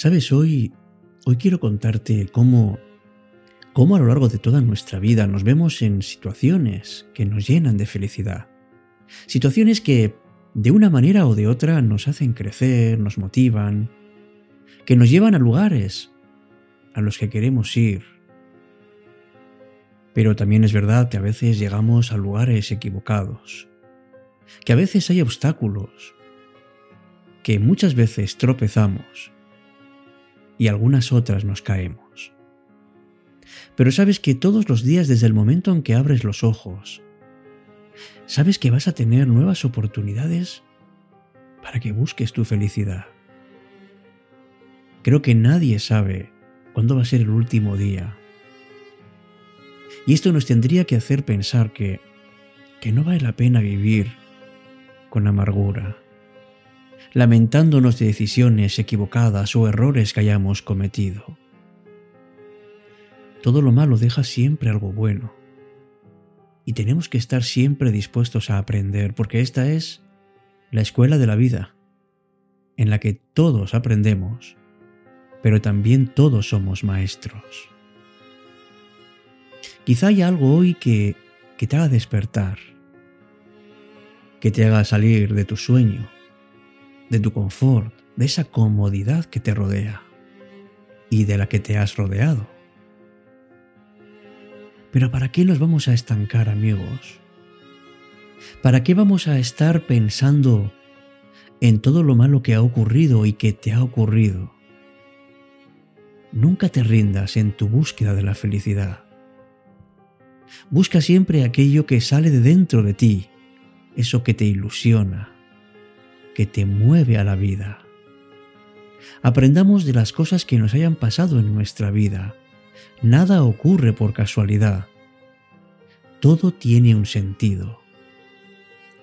Sabes, hoy, hoy quiero contarte cómo, cómo a lo largo de toda nuestra vida nos vemos en situaciones que nos llenan de felicidad. Situaciones que, de una manera o de otra, nos hacen crecer, nos motivan, que nos llevan a lugares a los que queremos ir. Pero también es verdad que a veces llegamos a lugares equivocados, que a veces hay obstáculos, que muchas veces tropezamos y algunas otras nos caemos. Pero sabes que todos los días desde el momento en que abres los ojos, sabes que vas a tener nuevas oportunidades para que busques tu felicidad. Creo que nadie sabe cuándo va a ser el último día. Y esto nos tendría que hacer pensar que, que no vale la pena vivir con amargura, lamentándonos de decisiones equivocadas o errores que hayamos cometido. Todo lo malo deja siempre algo bueno. Y tenemos que estar siempre dispuestos a aprender, porque esta es la escuela de la vida, en la que todos aprendemos, pero también todos somos maestros. Quizá haya algo hoy que, que te haga despertar, que te haga salir de tu sueño de tu confort, de esa comodidad que te rodea y de la que te has rodeado. Pero ¿para qué nos vamos a estancar, amigos? ¿Para qué vamos a estar pensando en todo lo malo que ha ocurrido y que te ha ocurrido? Nunca te rindas en tu búsqueda de la felicidad. Busca siempre aquello que sale de dentro de ti, eso que te ilusiona, que te mueve a la vida. Aprendamos de las cosas que nos hayan pasado en nuestra vida. Nada ocurre por casualidad. Todo tiene un sentido.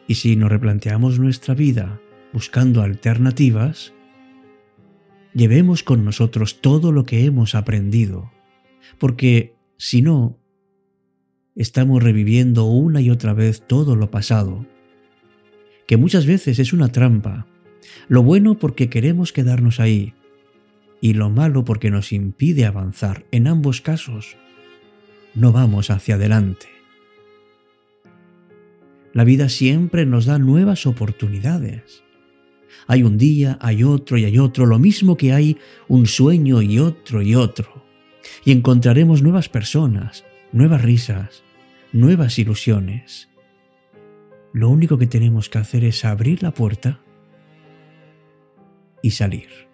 Y si nos replanteamos nuestra vida buscando alternativas, llevemos con nosotros todo lo que hemos aprendido, porque si no, estamos reviviendo una y otra vez todo lo pasado que muchas veces es una trampa. Lo bueno porque queremos quedarnos ahí y lo malo porque nos impide avanzar. En ambos casos, no vamos hacia adelante. La vida siempre nos da nuevas oportunidades. Hay un día, hay otro y hay otro, lo mismo que hay un sueño y otro y otro. Y encontraremos nuevas personas, nuevas risas, nuevas ilusiones. Lo único que tenemos que hacer es abrir la puerta y salir.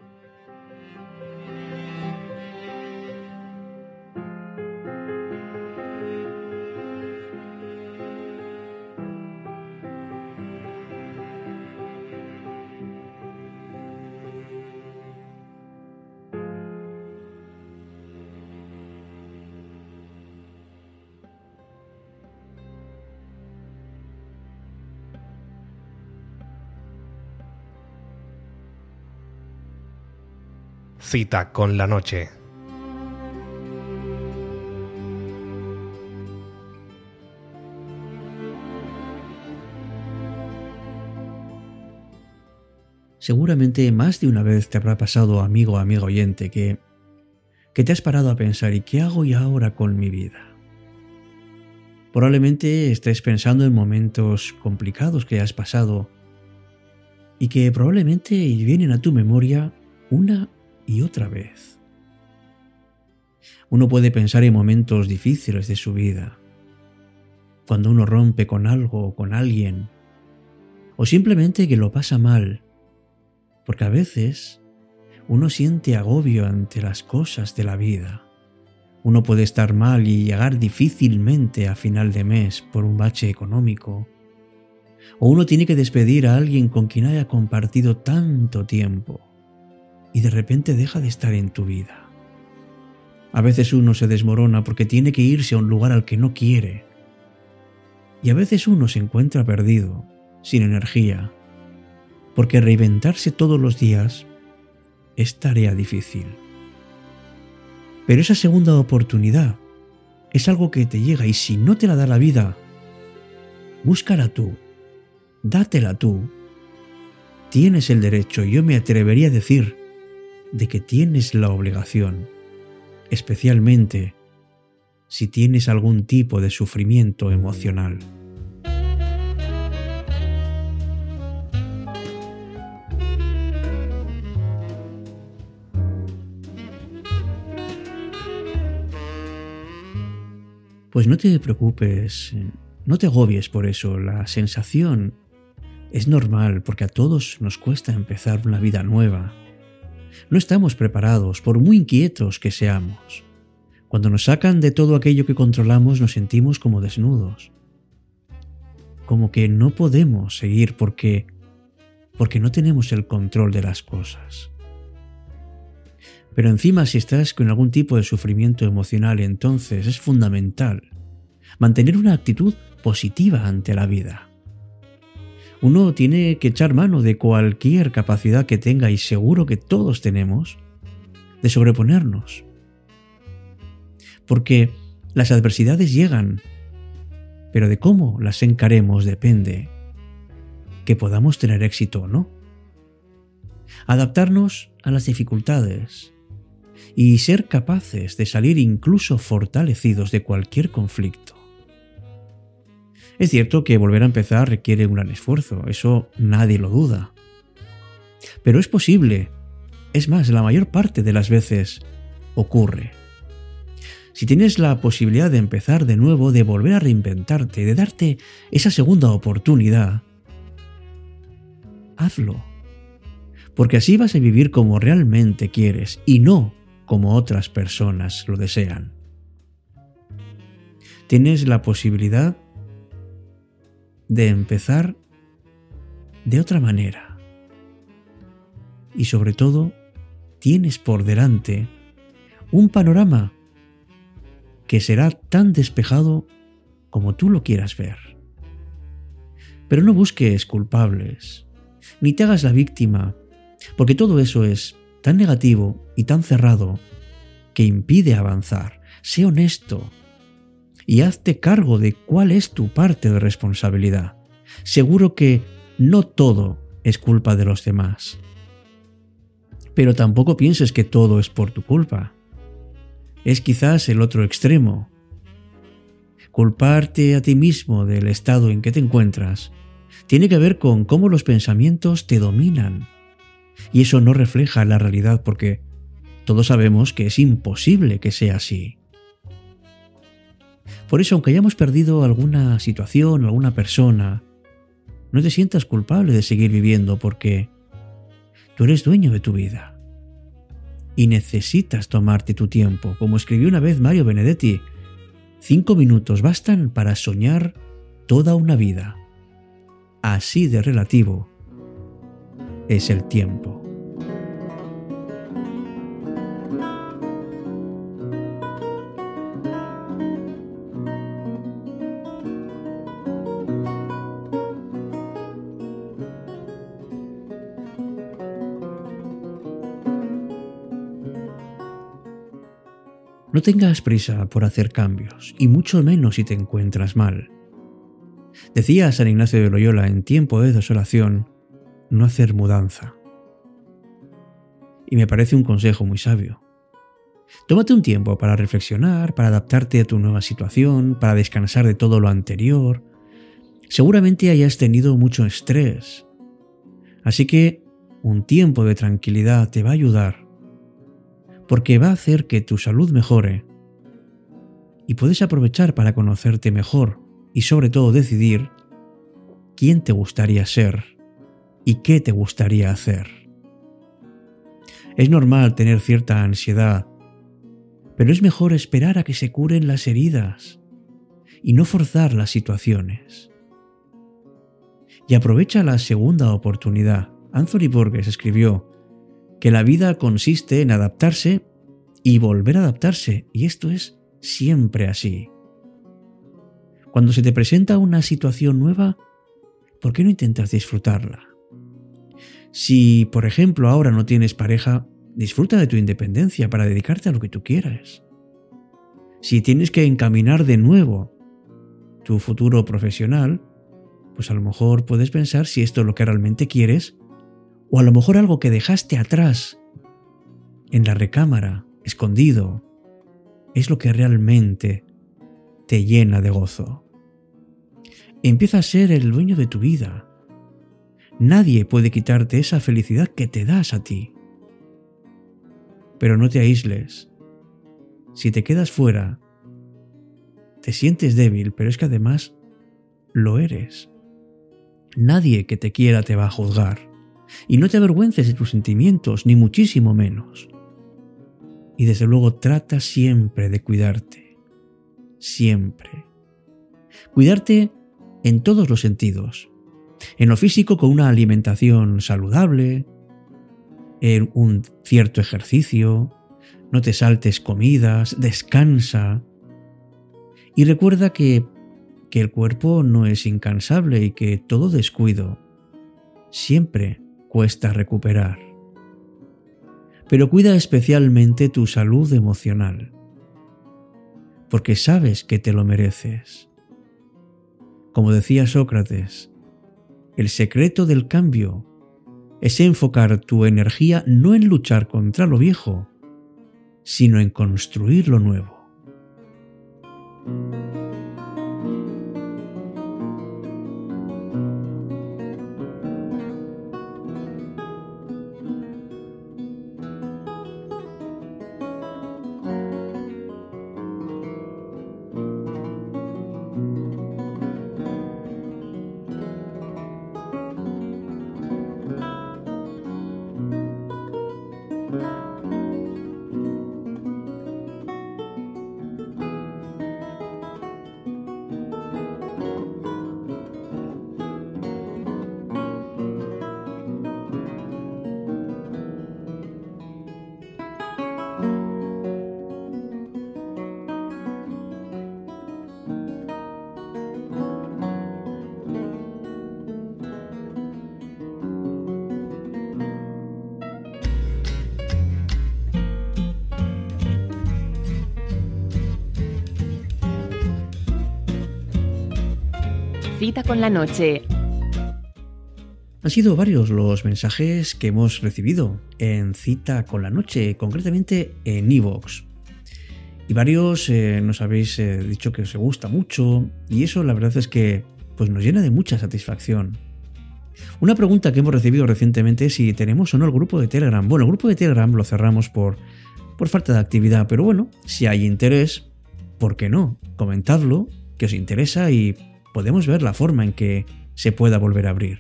Cita con la noche. Seguramente más de una vez te habrá pasado, amigo amigo oyente, que, que te has parado a pensar ¿y qué hago yo ahora con mi vida? Probablemente estés pensando en momentos complicados que has pasado y que probablemente vienen a tu memoria una y otra vez. Uno puede pensar en momentos difíciles de su vida, cuando uno rompe con algo o con alguien, o simplemente que lo pasa mal, porque a veces uno siente agobio ante las cosas de la vida. Uno puede estar mal y llegar difícilmente a final de mes por un bache económico, o uno tiene que despedir a alguien con quien haya compartido tanto tiempo y de repente deja de estar en tu vida. A veces uno se desmorona porque tiene que irse a un lugar al que no quiere. Y a veces uno se encuentra perdido, sin energía, porque reinventarse todos los días es tarea difícil. Pero esa segunda oportunidad es algo que te llega y si no te la da la vida, búscala tú, dátela tú. Tienes el derecho, yo me atrevería a decir, de que tienes la obligación, especialmente si tienes algún tipo de sufrimiento emocional. Pues no te preocupes, no te agobies por eso, la sensación es normal porque a todos nos cuesta empezar una vida nueva. No estamos preparados, por muy inquietos que seamos. Cuando nos sacan de todo aquello que controlamos nos sentimos como desnudos. Como que no podemos seguir porque porque no tenemos el control de las cosas. Pero encima si estás con algún tipo de sufrimiento emocional, entonces es fundamental mantener una actitud positiva ante la vida. Uno tiene que echar mano de cualquier capacidad que tenga y seguro que todos tenemos de sobreponernos. Porque las adversidades llegan, pero de cómo las encaremos depende que podamos tener éxito o no. Adaptarnos a las dificultades y ser capaces de salir incluso fortalecidos de cualquier conflicto. Es cierto que volver a empezar requiere un gran esfuerzo, eso nadie lo duda. Pero es posible. Es más, la mayor parte de las veces ocurre. Si tienes la posibilidad de empezar de nuevo, de volver a reinventarte, de darte esa segunda oportunidad, hazlo. Porque así vas a vivir como realmente quieres y no como otras personas lo desean. Tienes la posibilidad de empezar de otra manera. Y sobre todo, tienes por delante un panorama que será tan despejado como tú lo quieras ver. Pero no busques culpables, ni te hagas la víctima, porque todo eso es tan negativo y tan cerrado que impide avanzar. Sé honesto y hazte cargo de cuál es tu parte de responsabilidad. Seguro que no todo es culpa de los demás. Pero tampoco pienses que todo es por tu culpa. Es quizás el otro extremo. Culparte a ti mismo del estado en que te encuentras tiene que ver con cómo los pensamientos te dominan. Y eso no refleja la realidad porque todos sabemos que es imposible que sea así. Por eso, aunque hayamos perdido alguna situación o alguna persona, no te sientas culpable de seguir viviendo porque tú eres dueño de tu vida. Y necesitas tomarte tu tiempo. Como escribió una vez Mario Benedetti, cinco minutos bastan para soñar toda una vida. Así de relativo es el tiempo. No tengas prisa por hacer cambios, y mucho menos si te encuentras mal. Decía San Ignacio de Loyola en tiempo de desolación, no hacer mudanza. Y me parece un consejo muy sabio. Tómate un tiempo para reflexionar, para adaptarte a tu nueva situación, para descansar de todo lo anterior. Seguramente hayas tenido mucho estrés. Así que un tiempo de tranquilidad te va a ayudar porque va a hacer que tu salud mejore y puedes aprovechar para conocerte mejor y sobre todo decidir quién te gustaría ser y qué te gustaría hacer. Es normal tener cierta ansiedad, pero es mejor esperar a que se curen las heridas y no forzar las situaciones. Y aprovecha la segunda oportunidad. Anthony Borges escribió, que la vida consiste en adaptarse y volver a adaptarse, y esto es siempre así. Cuando se te presenta una situación nueva, ¿por qué no intentas disfrutarla? Si, por ejemplo, ahora no tienes pareja, disfruta de tu independencia para dedicarte a lo que tú quieras. Si tienes que encaminar de nuevo tu futuro profesional, pues a lo mejor puedes pensar si esto es lo que realmente quieres o a lo mejor algo que dejaste atrás en la recámara, escondido, es lo que realmente te llena de gozo. Empieza a ser el dueño de tu vida. Nadie puede quitarte esa felicidad que te das a ti. Pero no te aísles. Si te quedas fuera, te sientes débil, pero es que además lo eres. Nadie que te quiera te va a juzgar. Y no te avergüences de tus sentimientos, ni muchísimo menos. Y desde luego trata siempre de cuidarte. Siempre. Cuidarte en todos los sentidos. En lo físico con una alimentación saludable, en un cierto ejercicio, no te saltes comidas, descansa. Y recuerda que, que el cuerpo no es incansable y que todo descuido siempre cuesta recuperar. Pero cuida especialmente tu salud emocional, porque sabes que te lo mereces. Como decía Sócrates, el secreto del cambio es enfocar tu energía no en luchar contra lo viejo, sino en construir lo nuevo. Cita con la noche. Han sido varios los mensajes que hemos recibido en Cita con la noche, concretamente en Evox. Y varios eh, nos habéis eh, dicho que os gusta mucho y eso la verdad es que pues nos llena de mucha satisfacción. Una pregunta que hemos recibido recientemente es si tenemos o no el grupo de Telegram. Bueno, el grupo de Telegram lo cerramos por, por falta de actividad, pero bueno, si hay interés, ¿por qué no? Comentadlo, que os interesa y podemos ver la forma en que se pueda volver a abrir.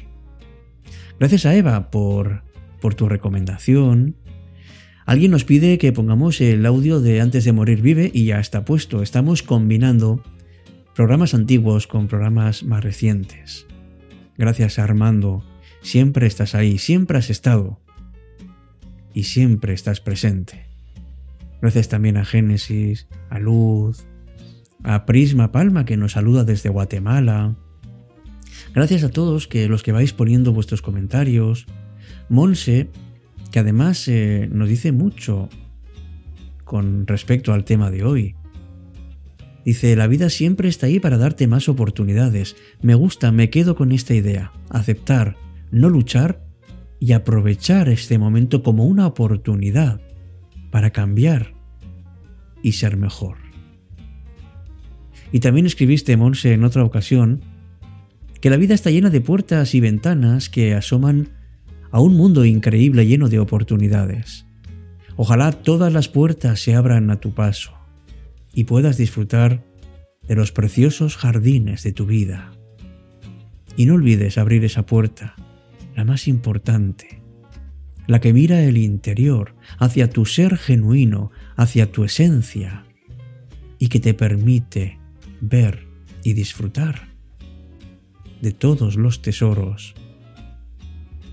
Gracias a Eva por, por tu recomendación. Alguien nos pide que pongamos el audio de Antes de morir vive y ya está puesto. Estamos combinando programas antiguos con programas más recientes. Gracias Armando. Siempre estás ahí, siempre has estado. Y siempre estás presente. Gracias también a Génesis, a Luz, a Prisma Palma que nos saluda desde Guatemala. Gracias a todos que los que vais poniendo vuestros comentarios. Monse, que además eh, nos dice mucho con respecto al tema de hoy. Dice, la vida siempre está ahí para darte más oportunidades. Me gusta, me quedo con esta idea. Aceptar, no luchar y aprovechar este momento como una oportunidad para cambiar y ser mejor. Y también escribiste, Monse, en otra ocasión, que la vida está llena de puertas y ventanas que asoman a un mundo increíble lleno de oportunidades. Ojalá todas las puertas se abran a tu paso y puedas disfrutar de los preciosos jardines de tu vida. Y no olvides abrir esa puerta, la más importante, la que mira el interior, hacia tu ser genuino, hacia tu esencia, y que te permite ver y disfrutar de todos los tesoros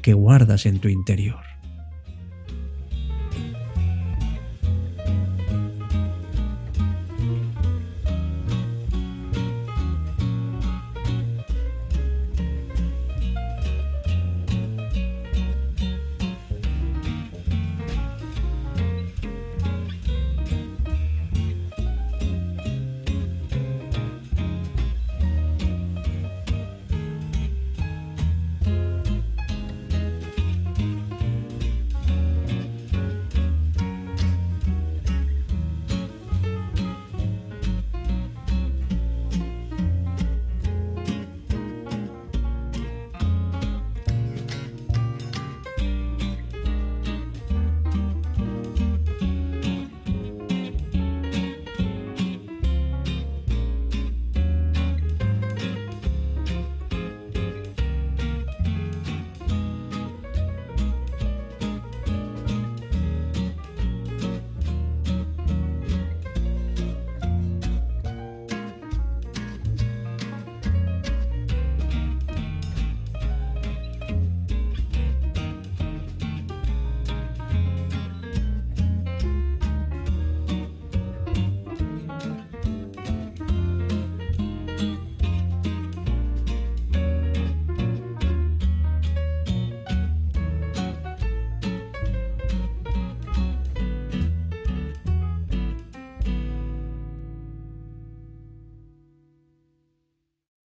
que guardas en tu interior.